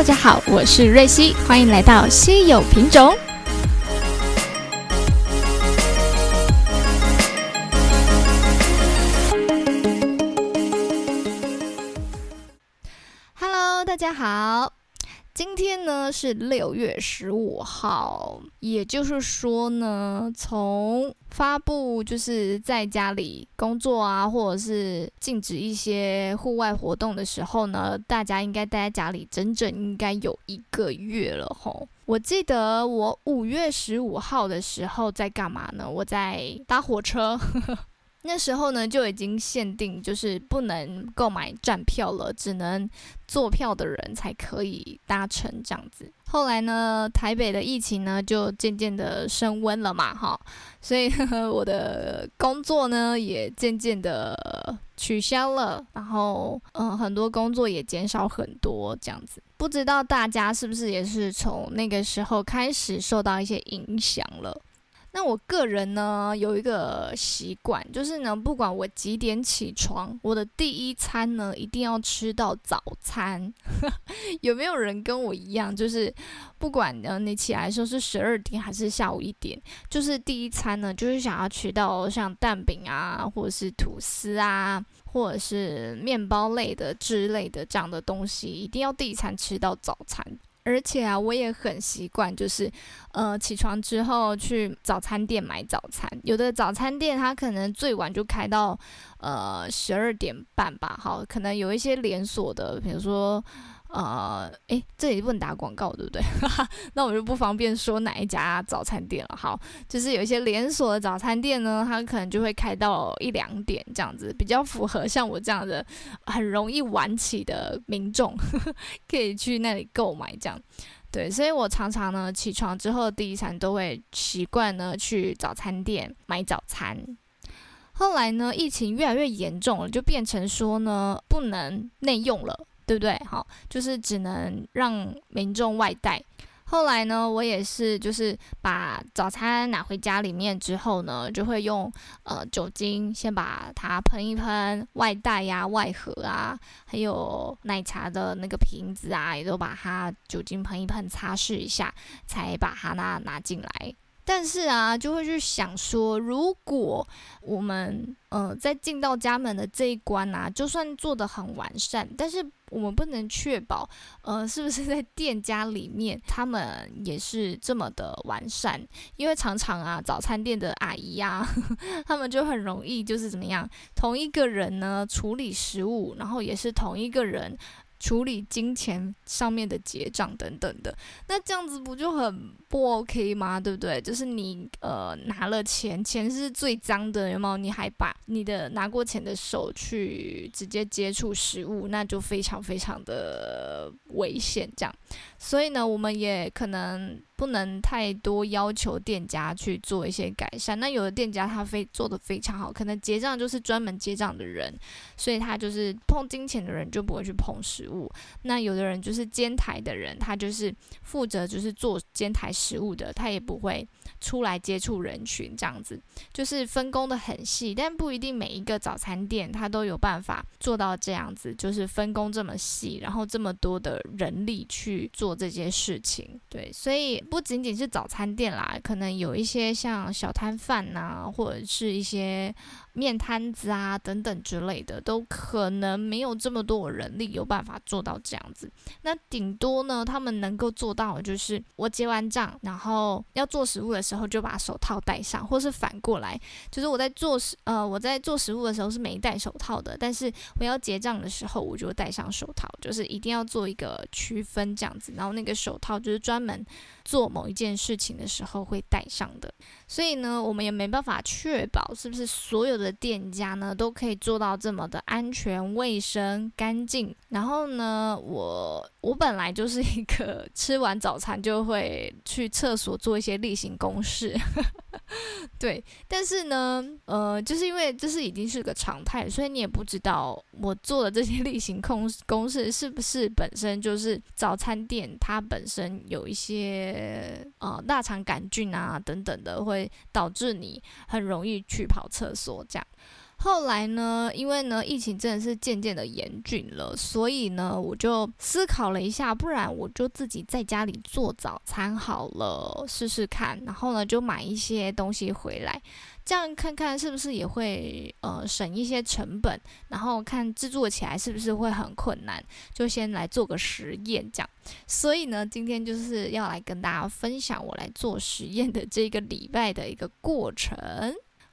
大家好，我是瑞希，欢迎来到稀有品种。Hello，大家好。今天呢是六月十五号，也就是说呢，从发布就是在家里工作啊，或者是禁止一些户外活动的时候呢，大家应该待在家里整整应该有一个月了吼。我记得我五月十五号的时候在干嘛呢？我在搭火车。那时候呢，就已经限定，就是不能购买站票了，只能坐票的人才可以搭乘这样子。后来呢，台北的疫情呢就渐渐的升温了嘛，哈，所以我的工作呢也渐渐的取消了，然后嗯，很多工作也减少很多这样子。不知道大家是不是也是从那个时候开始受到一些影响了？那我个人呢，有一个习惯，就是呢，不管我几点起床，我的第一餐呢，一定要吃到早餐。有没有人跟我一样？就是不管呢，你起来的时候是十二点还是下午一点，就是第一餐呢，就是想要吃到像蛋饼啊，或者是吐司啊，或者是面包类的之类的这样的东西，一定要第一餐吃到早餐。而且啊，我也很习惯，就是，呃，起床之后去早餐店买早餐。有的早餐店它可能最晚就开到，呃，十二点半吧。好，可能有一些连锁的，比如说。呃，诶，这里不能打广告，对不对？那我就不方便说哪一家早餐店了。好，就是有一些连锁的早餐店呢，它可能就会开到一两点这样子，比较符合像我这样的很容易晚起的民众，可以去那里购买这样。对，所以我常常呢起床之后第一餐都会习惯呢去早餐店买早餐。后来呢，疫情越来越严重了，就变成说呢不能内用了。对不对？好，就是只能让民众外带。后来呢，我也是，就是把早餐拿回家里面之后呢，就会用呃酒精先把它喷一喷，外带呀、外盒啊，还有奶茶的那个瓶子啊，也都把它酒精喷一喷，擦拭一下，才把它拿拿进来。但是啊，就会去想说，如果我们呃在进到家门的这一关啊，就算做的很完善，但是我们不能确保，呃，是不是在店家里面他们也是这么的完善？因为常常啊，早餐店的阿姨呀，他们就很容易就是怎么样，同一个人呢处理食物，然后也是同一个人。处理金钱上面的结账等等的，那这样子不就很不 OK 吗？对不对？就是你呃拿了钱，钱是最脏的，有没有？你还把你的拿过钱的手去直接接触食物，那就非常非常的危险。这样，所以呢，我们也可能。不能太多要求店家去做一些改善。那有的店家他非做的非常好，可能结账就是专门结账的人，所以他就是碰金钱的人就不会去碰食物。那有的人就是煎台的人，他就是负责就是做煎台食物的，他也不会出来接触人群，这样子就是分工的很细。但不一定每一个早餐店他都有办法做到这样子，就是分工这么细，然后这么多的人力去去做这些事情。对，所以。不仅仅是早餐店啦，可能有一些像小摊贩呐，或者是一些。面摊子啊，等等之类的，都可能没有这么多人力有办法做到这样子。那顶多呢，他们能够做到的就是我结完账，然后要做食物的时候就把手套戴上，或是反过来，就是我在做食呃我在做食物的时候是没戴手套的，但是我要结账的时候我就戴上手套，就是一定要做一个区分这样子。然后那个手套就是专门做某一件事情的时候会戴上的。所以呢，我们也没办法确保是不是所有的店家呢都可以做到这么的安全、卫生、干净。然后呢，我我本来就是一个 吃完早餐就会去厕所做一些例行公事。对，但是呢，呃，就是因为这是已经是个常态，所以你也不知道我做的这些例行公公事是不是本身就是早餐店它本身有一些呃大肠杆菌啊等等的，会导致你很容易去跑厕所这样。后来呢，因为呢疫情真的是渐渐的严峻了，所以呢我就思考了一下，不然我就自己在家里做早餐好了，试试看。然后呢就买一些东西回来，这样看看是不是也会呃省一些成本，然后看制作起来是不是会很困难，就先来做个实验这样。所以呢今天就是要来跟大家分享我来做实验的这个礼拜的一个过程。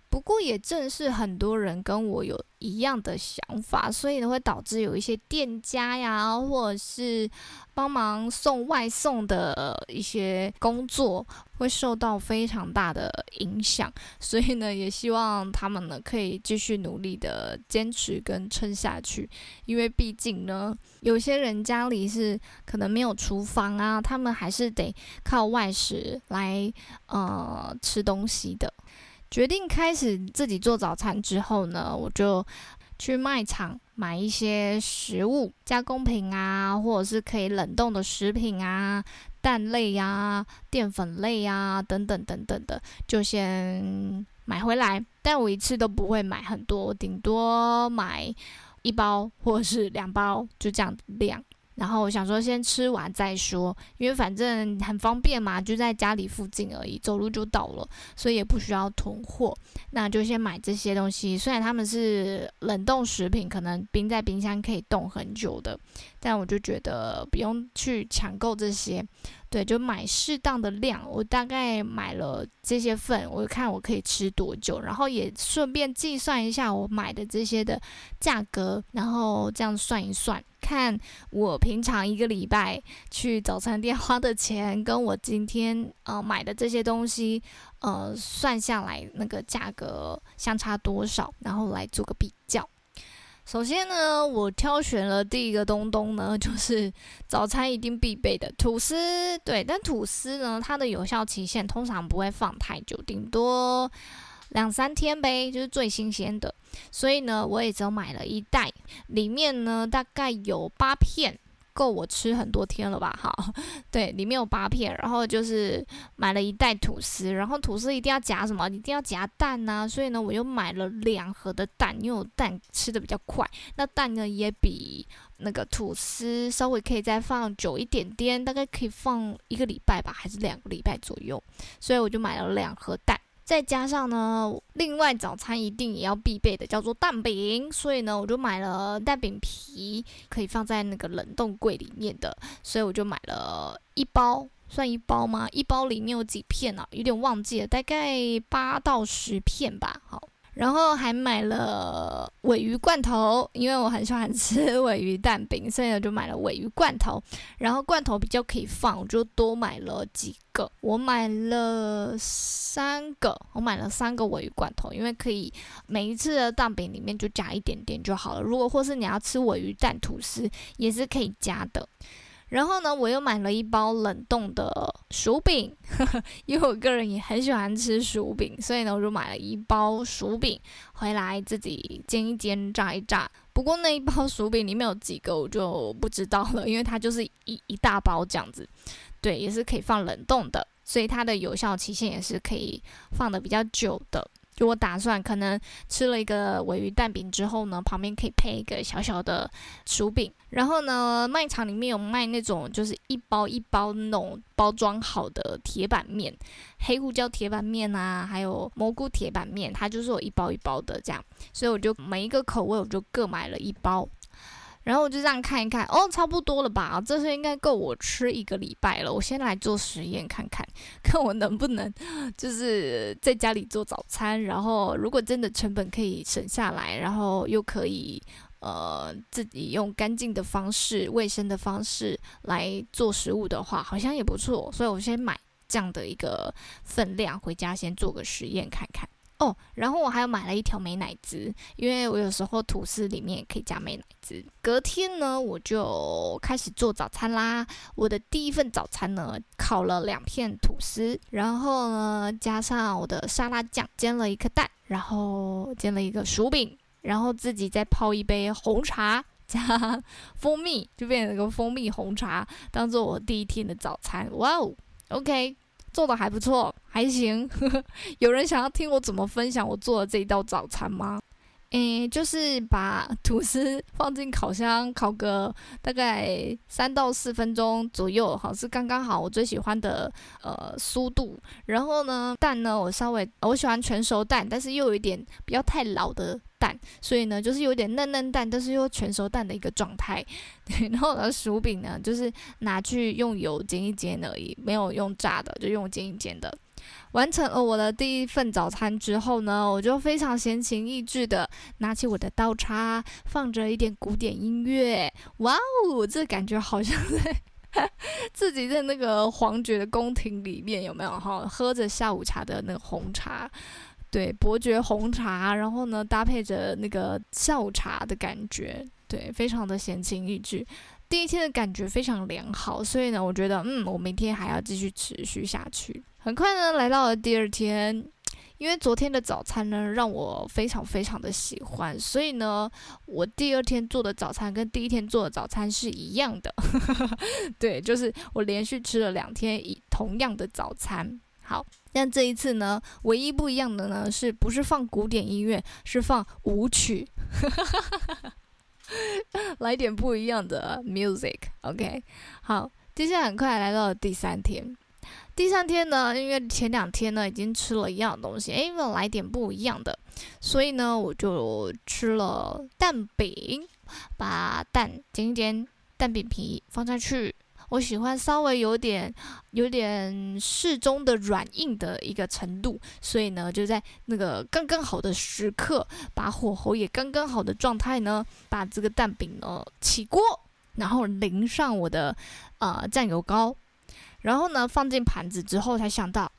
不过也正是很多人跟我有一样的想法，所以呢会导致有一些店家呀，或者是帮忙送外送的一些工作会受到非常大的影响。所以呢，也希望他们呢可以继续努力的坚持跟撑下去，因为毕竟呢，有些人家里是可能没有厨房啊，他们还是得靠外食来呃吃东西的。决定开始自己做早餐之后呢，我就去卖场买一些食物加工品啊，或者是可以冷冻的食品啊，蛋类呀、淀粉类呀等等等等的，就先买回来。但我一次都不会买很多，顶多买一包或者是两包，就这样量。然后我想说先吃完再说，因为反正很方便嘛，就在家里附近而已，走路就到了，所以也不需要囤货。那就先买这些东西，虽然他们是冷冻食品，可能冰在冰箱可以冻很久的，但我就觉得不用去抢购这些，对，就买适当的量。我大概买了这些份，我看我可以吃多久，然后也顺便计算一下我买的这些的价格，然后这样算一算。看我平常一个礼拜去早餐店花的钱，跟我今天呃买的这些东西，呃算下来那个价格相差多少，然后来做个比较。首先呢，我挑选了第一个东东呢，就是早餐一定必备的吐司。对，但吐司呢，它的有效期限通常不会放太久，顶多。两三天呗，就是最新鲜的，所以呢，我也只有买了一袋，里面呢大概有八片，够我吃很多天了吧？哈，对，里面有八片，然后就是买了一袋吐司，然后吐司一定要夹什么？一定要夹蛋呐，所以呢，我又买了两盒的蛋，因为我蛋吃的比较快，那蛋呢也比那个吐司稍微可以再放久一点点，大概可以放一个礼拜吧，还是两个礼拜左右，所以我就买了两盒蛋。再加上呢，另外早餐一定也要必备的，叫做蛋饼。所以呢，我就买了蛋饼皮，可以放在那个冷冻柜里面的。所以我就买了一包，算一包吗？一包里面有几片啊？有点忘记了，大概八到十片吧。好。然后还买了尾鱼罐头，因为我很喜欢吃尾鱼蛋饼，所以我就买了尾鱼罐头。然后罐头比较可以放，我就多买了几个。我买了三个，我买了三个尾鱼罐头，因为可以每一次的蛋饼里面就加一点点就好了。如果或是你要吃尾鱼蛋吐司，也是可以加的。然后呢，我又买了一包冷冻的薯饼，因为我个人也很喜欢吃薯饼，所以呢，我就买了一包薯饼回来自己煎一煎、炸一炸。不过那一包薯饼里面有几个我就不知道了，因为它就是一一大包这样子，对，也是可以放冷冻的，所以它的有效期限也是可以放的比较久的。就我打算，可能吃了一个尾鱼蛋饼之后呢，旁边可以配一个小小的薯饼。然后呢，卖场里面有卖那种就是一包一包那种包装好的铁板面，黑胡椒铁板面啊，还有蘑菇铁板面，它就是有一包一包的这样。所以我就每一个口味我就各买了一包。然后我就这样看一看，哦，差不多了吧？这些应该够我吃一个礼拜了。我先来做实验看看，看我能不能 就是在家里做早餐。然后如果真的成本可以省下来，然后又可以呃自己用干净的方式、卫生的方式来做食物的话，好像也不错。所以我先买这样的一个分量回家，先做个实验看看。哦，然后我还有买了一条美奶滋，因为我有时候吐司里面也可以加美奶滋。隔天呢，我就开始做早餐啦。我的第一份早餐呢，烤了两片吐司，然后呢加上我的沙拉酱，煎了一颗蛋，然后煎了一个薯饼，然后自己再泡一杯红茶 加蜂蜜，就变成一个蜂蜜红茶，当做我第一天的早餐。哇哦，OK。做的还不错，还行。有人想要听我怎么分享我做的这一道早餐吗？诶，就是把吐司放进烤箱烤个大概三到四分钟左右，好是刚刚好我最喜欢的呃酥度。然后呢，蛋呢我稍微我喜欢全熟蛋，但是又有一点不要太老的蛋，所以呢就是有点嫩嫩蛋，但是又全熟蛋的一个状态。然后呢，薯饼呢就是拿去用油煎一煎而已，没有用炸的，就用煎一煎的。完成了我的第一份早餐之后呢，我就非常闲情逸致的拿起我的刀叉，放着一点古典音乐，哇哦，这感觉好像在自己在那个皇爵的宫廷里面，有没有哈？喝着下午茶的那个红茶，对，伯爵红茶，然后呢搭配着那个下午茶的感觉，对，非常的闲情逸致。第一天的感觉非常良好，所以呢，我觉得嗯，我明天还要继续持续下去。很快呢，来到了第二天，因为昨天的早餐呢让我非常非常的喜欢，所以呢，我第二天做的早餐跟第一天做的早餐是一样的。对，就是我连续吃了两天以同样的早餐。好，但这一次呢，唯一不一样的呢，是不是放古典音乐，是放舞曲。来点不一样的 music，OK。好，接下来很快来到了第三天。第三天呢，因为前两天呢已经吃了一样东西，哎，我来点不一样的，所以呢我就吃了蛋饼，把蛋煎一煎，蛋饼皮放下去。我喜欢稍微有点、有点适中的软硬的一个程度，所以呢就在那个刚刚好的时刻，把火候也刚刚好的状态呢，把这个蛋饼呢起锅，然后淋上我的呃酱油膏。然后呢，放进盘子之后才想到，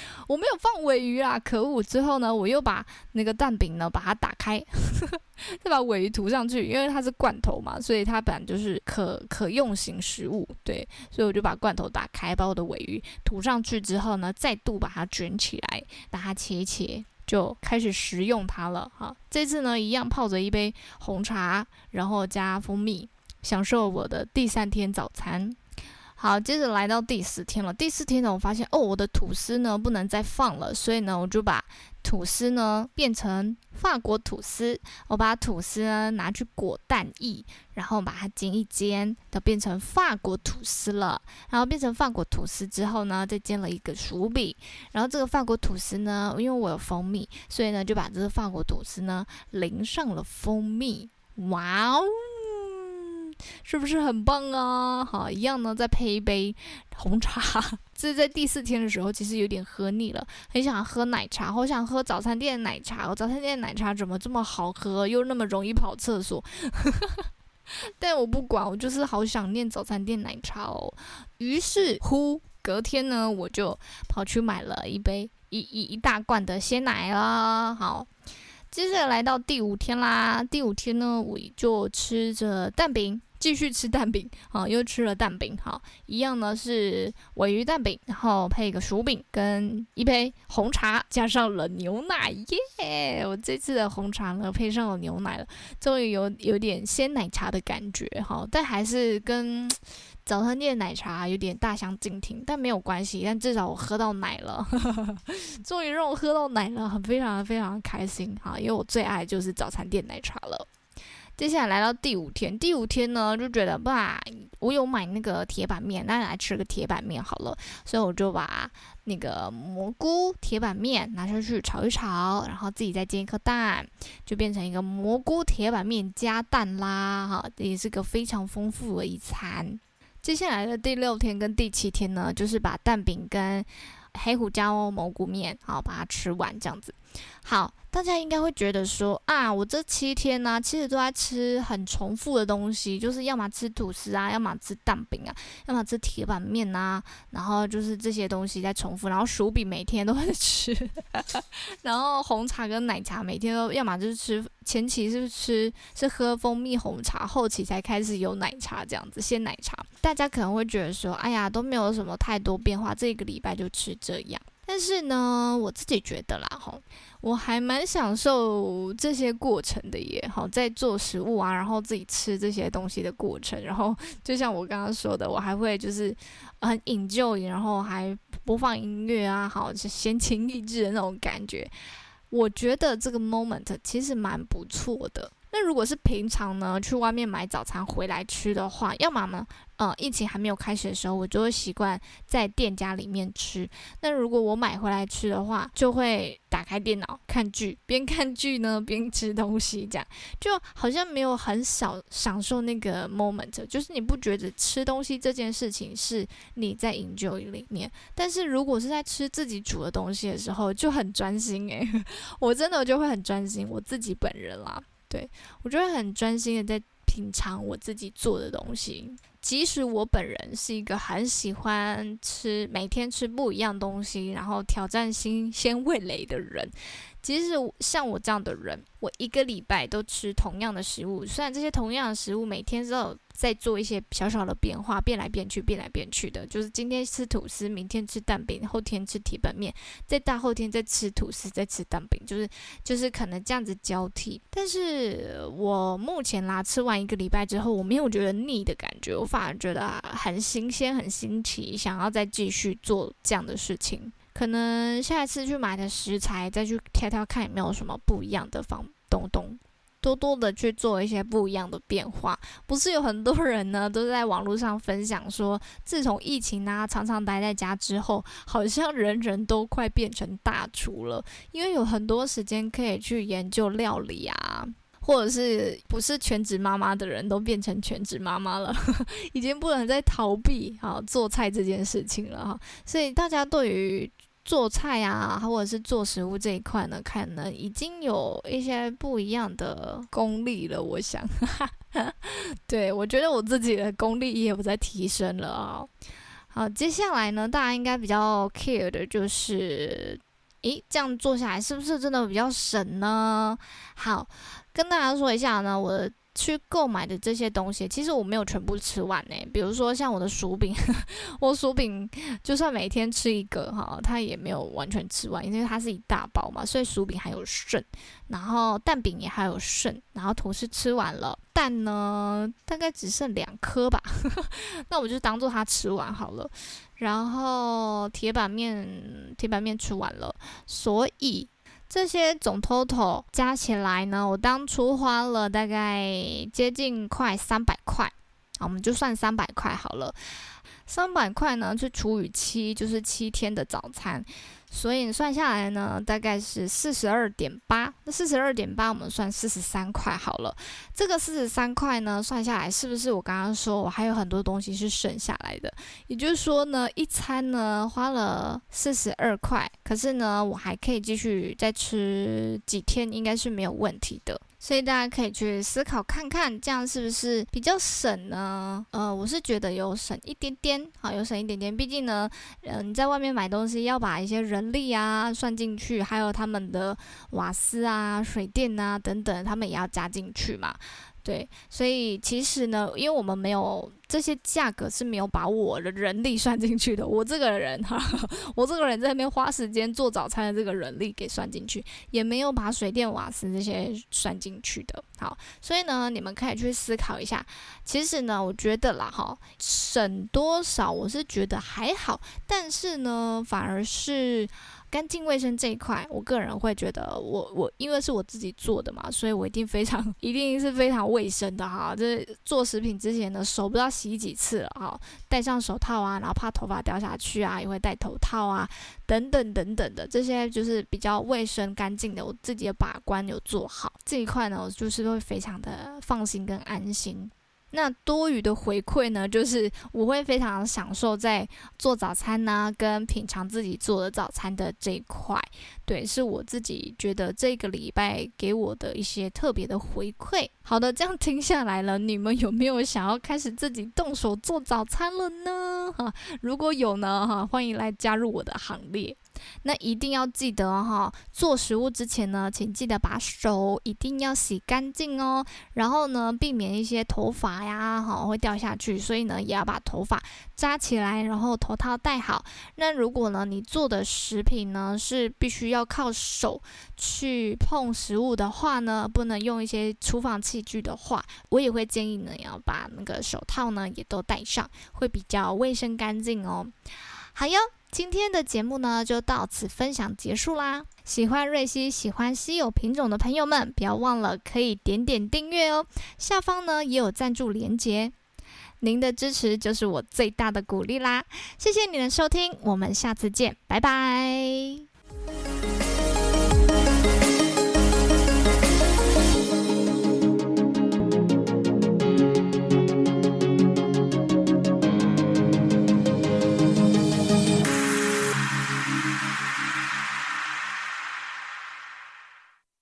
我没有放尾鱼啊，可恶！之后呢，我又把那个蛋饼呢把它打开，再把尾鱼涂上去，因为它是罐头嘛，所以它本来就是可可用型食物，对，所以我就把罐头打开，把我的尾鱼涂上去之后呢，再度把它卷起来，把它切切，就开始食用它了哈。这次呢，一样泡着一杯红茶，然后加蜂蜜，享受我的第三天早餐。好，接着来到第四天了。第四天呢，我发现哦，我的吐司呢不能再放了，所以呢，我就把吐司呢变成法国吐司。我把吐司呢拿去裹蛋液，然后把它煎一煎，都变成法国吐司了。然后变成法国吐司之后呢，再煎了一个薯饼。然后这个法国吐司呢，因为我有蜂蜜，所以呢就把这个法国吐司呢淋上了蜂蜜。哇哦！是不是很棒啊？好，一样呢，再配一杯红茶。这在第四天的时候，其实有点喝腻了，很想喝奶茶，好想喝早餐店的奶茶。我早餐店的奶茶怎么这么好喝，又那么容易跑厕所？但我不管，我就是好想念早餐店奶茶哦。于是乎，隔天呢，我就跑去买了一杯一一一大罐的鲜奶啦。好。接着来到第五天啦，第五天呢，我就吃着蛋饼，继续吃蛋饼，啊，又吃了蛋饼，好，一样呢是尾鱼蛋饼，然后配一个薯饼跟一杯红茶，加上了牛奶，耶！我这次的红茶呢配上了牛奶了，终于有有点鲜奶茶的感觉，哈，但还是跟。早餐店奶茶有点大相径庭，但没有关系，但至少我喝到奶了，终于让我喝到奶了，很非常非常开心哈，因为我最爱就是早餐店奶茶了。接下来来到第五天，第五天呢就觉得吧，我有买那个铁板面，那来吃个铁板面好了，所以我就把那个蘑菇铁板面拿出去炒一炒，然后自己再煎一颗蛋，就变成一个蘑菇铁板面加蛋啦，哈，也是个非常丰富的一餐。接下来的第六天跟第七天呢，就是把蛋饼跟黑胡椒蘑菇面，好把它吃完这样子。好，大家应该会觉得说啊，我这七天呢，其实都在吃很重复的东西，就是要么吃吐司啊，要么吃蛋饼啊，要么吃铁板面啊，然后就是这些东西在重复，然后薯饼每天都会吃，然后红茶跟奶茶每天都要么就是吃，前期是吃是喝蜂蜜红茶，后期才开始有奶茶这样子，鲜奶茶。大家可能会觉得说，哎呀，都没有什么太多变化，这个礼拜就吃这样。但是呢，我自己觉得啦，吼，我还蛮享受这些过程的耶，好，在做食物啊，然后自己吃这些东西的过程，然后就像我刚刚说的，我还会就是很引咎，然后还播放音乐啊，好，闲情逸致的那种感觉。我觉得这个 moment 其实蛮不错的。那如果是平常呢，去外面买早餐回来吃的话，要么呢，呃，疫情还没有开始的时候，我就会习惯在店家里面吃。那如果我买回来吃的话，就会打开电脑看剧，边看剧呢边吃东西，这样就好像没有很少享受那个 moment。就是你不觉得吃东西这件事情是你在 enjoy 里面，但是如果是在吃自己煮的东西的时候，就很专心诶，我真的就会很专心，我自己本人啦。对，我就会很专心的在品尝我自己做的东西。即使我本人是一个很喜欢吃每天吃不一样东西，然后挑战新 鲜味蕾的人，即使像我这样的人，我一个礼拜都吃同样的食物，虽然这些同样的食物每天都有。在做一些小小的变化，变来变去，变来变去的，就是今天吃吐司，明天吃蛋饼，后天吃铁板面，再大后天再吃吐司，再吃蛋饼，就是就是可能这样子交替。但是我目前啦，吃完一个礼拜之后，我没有觉得腻的感觉，我反而觉得很新鲜、很新奇，想要再继续做这样的事情。可能下一次去买的食材，再去挑挑看有没有什么不一样的方东东。多多的去做一些不一样的变化，不是有很多人呢 都在网络上分享说，自从疫情啊常常待在家之后，好像人人都快变成大厨了，因为有很多时间可以去研究料理啊，或者是不是全职妈妈的人都变成全职妈妈了，已经不能再逃避啊做菜这件事情了哈，所以大家对于。做菜啊，或者是做食物这一块呢，可能已经有一些不一样的功力了。我想，对我觉得我自己的功力也有在提升了啊。好，接下来呢，大家应该比较 care 的就是，诶，这样做下来是不是真的比较省呢？好，跟大家说一下呢，我。去购买的这些东西，其实我没有全部吃完呢。比如说像我的薯饼，我薯饼就算每天吃一个哈，它也没有完全吃完，因为它是一大包嘛，所以薯饼还有剩。然后蛋饼也还有剩，然后吐司吃完了，蛋呢大概只剩两颗吧，那我就当做它吃完好了。然后铁板面，铁板面吃完了，所以。这些总 total 加起来呢，我当初花了大概接近快三百块，我们就算三百块好了。三百块呢，去除以七，就是七天的早餐。所以算下来呢，大概是四十二点八。那四十二点八，我们算四十三块好了。这个四十三块呢，算下来是不是我刚刚说我还有很多东西是省下来的？也就是说呢，一餐呢花了四十二块，可是呢，我还可以继续再吃几天，应该是没有问题的。所以大家可以去思考看看，这样是不是比较省呢？呃，我是觉得有省一点点，好，有省一点点。毕竟呢，嗯，在外面买东西要把一些人力啊算进去，还有他们的瓦斯啊、水电啊等等，他们也要加进去嘛。对，所以其实呢，因为我们没有这些价格是没有把我的人力算进去的，我这个人哈，我这个人在那边花时间做早餐的这个人力给算进去，也没有把水电瓦斯这些算进去的。好，所以呢，你们可以去思考一下。其实呢，我觉得啦，哈，省多少我是觉得还好，但是呢，反而是。干净卫生这一块，我个人会觉得，我我因为是我自己做的嘛，所以我一定非常 一定是非常卫生的哈。这做食品之前呢，手不知道洗几次了哈，戴上手套啊，然后怕头发掉下去啊，也会戴头套啊，等等等等的这些就是比较卫生干净的，我自己的把关有做好这一块呢，我就是会非常的放心跟安心。那多余的回馈呢，就是我会非常享受在做早餐呢，跟品尝自己做的早餐的这一块，对，是我自己觉得这个礼拜给我的一些特别的回馈。好的，这样听下来了，你们有没有想要开始自己动手做早餐了呢？哈，如果有呢，哈，欢迎来加入我的行列。那一定要记得哈，做食物之前呢，请记得把手一定要洗干净哦。然后呢，避免一些头发呀，哈，会掉下去。所以呢，也要把头发扎起来，然后头套戴好。那如果呢，你做的食品呢是必须要靠手去碰食物的话呢，不能用一些厨房器具的话，我也会建议呢，要把那个手套呢也都戴上，会比较卫生干净哦。好哟，今天的节目呢就到此分享结束啦。喜欢瑞希、喜欢稀有品种的朋友们，不要忘了可以点点订阅哦。下方呢也有赞助连接，您的支持就是我最大的鼓励啦。谢谢你的收听，我们下次见，拜拜。